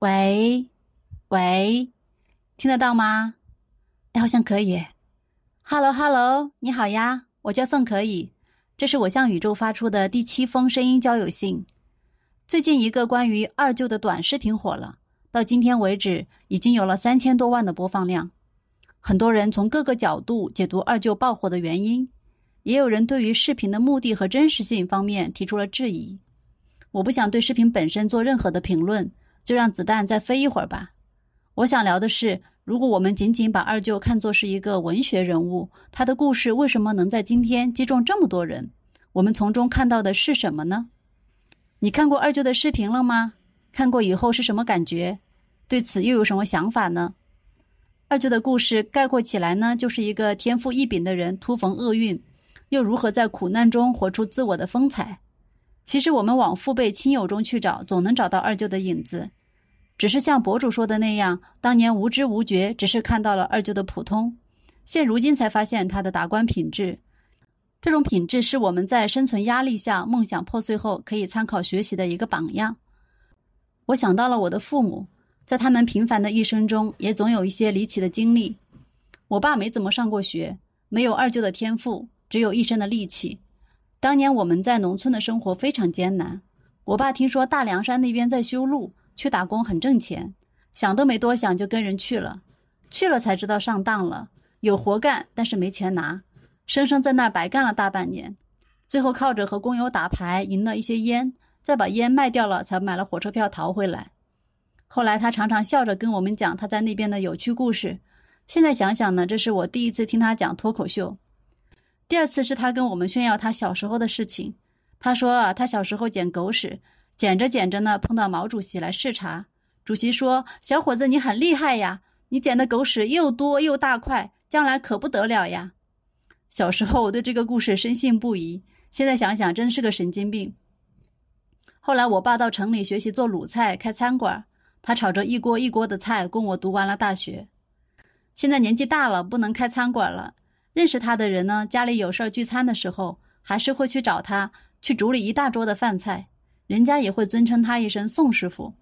喂，喂，听得到吗？哎，好像可以。Hello，Hello，你好呀，我叫宋可以，这是我向宇宙发出的第七封声音交友信。最近一个关于二舅的短视频火了，到今天为止已经有了三千多万的播放量。很多人从各个角度解读二舅爆火的原因，也有人对于视频的目的和真实性方面提出了质疑。我不想对视频本身做任何的评论，就让子弹再飞一会儿吧。我想聊的是，如果我们仅仅把二舅看作是一个文学人物，他的故事为什么能在今天击中这么多人？我们从中看到的是什么呢？你看过二舅的视频了吗？看过以后是什么感觉？对此又有什么想法呢？二舅的故事概括起来呢，就是一个天赋异禀的人突逢厄运，又如何在苦难中活出自我的风采。其实我们往父辈亲友中去找，总能找到二舅的影子。只是像博主说的那样，当年无知无觉，只是看到了二舅的普通，现如今才发现他的达观品质。这种品质是我们在生存压力下、梦想破碎后可以参考学习的一个榜样。我想到了我的父母，在他们平凡的一生中，也总有一些离奇的经历。我爸没怎么上过学，没有二舅的天赋，只有一身的力气。当年我们在农村的生活非常艰难，我爸听说大凉山那边在修路。去打工很挣钱，想都没多想就跟人去了，去了才知道上当了，有活干但是没钱拿，生生在那白干了大半年，最后靠着和工友打牌赢了一些烟，再把烟卖掉了，才买了火车票逃回来。后来他常常笑着跟我们讲他在那边的有趣故事，现在想想呢，这是我第一次听他讲脱口秀，第二次是他跟我们炫耀他小时候的事情，他说啊，他小时候捡狗屎。捡着捡着呢，碰到毛主席来视察。主席说：“小伙子，你很厉害呀，你捡的狗屎又多又大块，将来可不得了呀。”小时候我对这个故事深信不疑，现在想想真是个神经病。后来我爸到城里学习做卤菜，开餐馆，他炒着一锅一锅的菜供我读完了大学。现在年纪大了，不能开餐馆了。认识他的人呢，家里有事儿聚餐的时候，还是会去找他，去煮里一大桌的饭菜。人家也会尊称他一声宋师傅，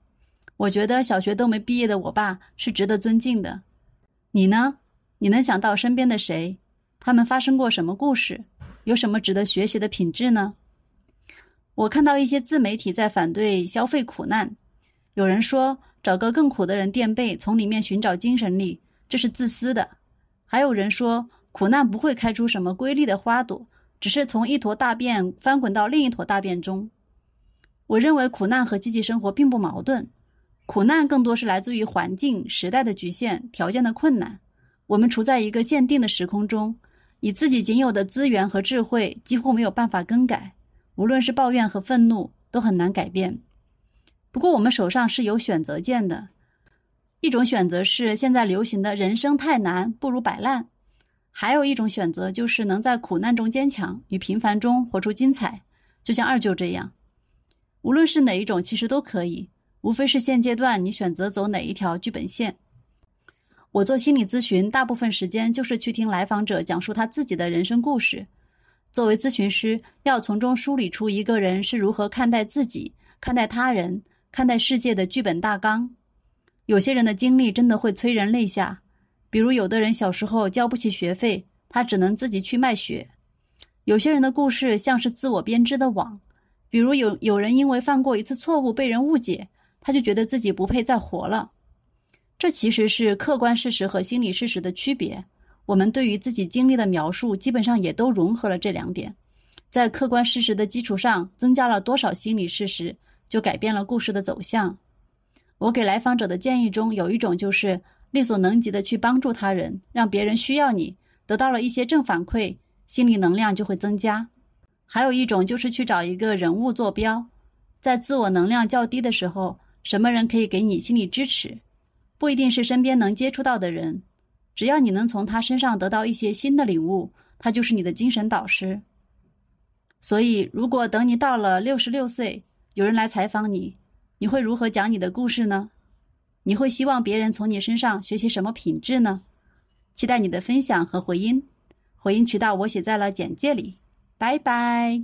我觉得小学都没毕业的我爸是值得尊敬的。你呢？你能想到身边的谁？他们发生过什么故事？有什么值得学习的品质呢？我看到一些自媒体在反对消费苦难，有人说找个更苦的人垫背，从里面寻找精神力，这是自私的；还有人说苦难不会开出什么瑰丽的花朵，只是从一坨大便翻滚到另一坨大便中。我认为苦难和积极生活并不矛盾，苦难更多是来自于环境、时代的局限、条件的困难。我们处在一个限定的时空中，以自己仅有的资源和智慧几乎没有办法更改。无论是抱怨和愤怒，都很难改变。不过我们手上是有选择键的，一种选择是现在流行的人生太难，不如摆烂；还有一种选择就是能在苦难中坚强，与平凡中活出精彩，就像二舅这样。无论是哪一种，其实都可以，无非是现阶段你选择走哪一条剧本线。我做心理咨询，大部分时间就是去听来访者讲述他自己的人生故事。作为咨询师，要从中梳理出一个人是如何看待自己、看待他人、看待世界的剧本大纲。有些人的经历真的会催人泪下，比如有的人小时候交不起学费，他只能自己去卖血；有些人的故事像是自我编织的网。比如有有人因为犯过一次错误被人误解，他就觉得自己不配再活了。这其实是客观事实和心理事实的区别。我们对于自己经历的描述，基本上也都融合了这两点。在客观事实的基础上，增加了多少心理事实，就改变了故事的走向。我给来访者的建议中有一种就是力所能及的去帮助他人，让别人需要你，得到了一些正反馈，心理能量就会增加。还有一种就是去找一个人物坐标，在自我能量较低的时候，什么人可以给你心理支持？不一定是身边能接触到的人，只要你能从他身上得到一些新的领悟，他就是你的精神导师。所以，如果等你到了六十六岁，有人来采访你，你会如何讲你的故事呢？你会希望别人从你身上学习什么品质呢？期待你的分享和回音，回音渠道我写在了简介里。拜拜。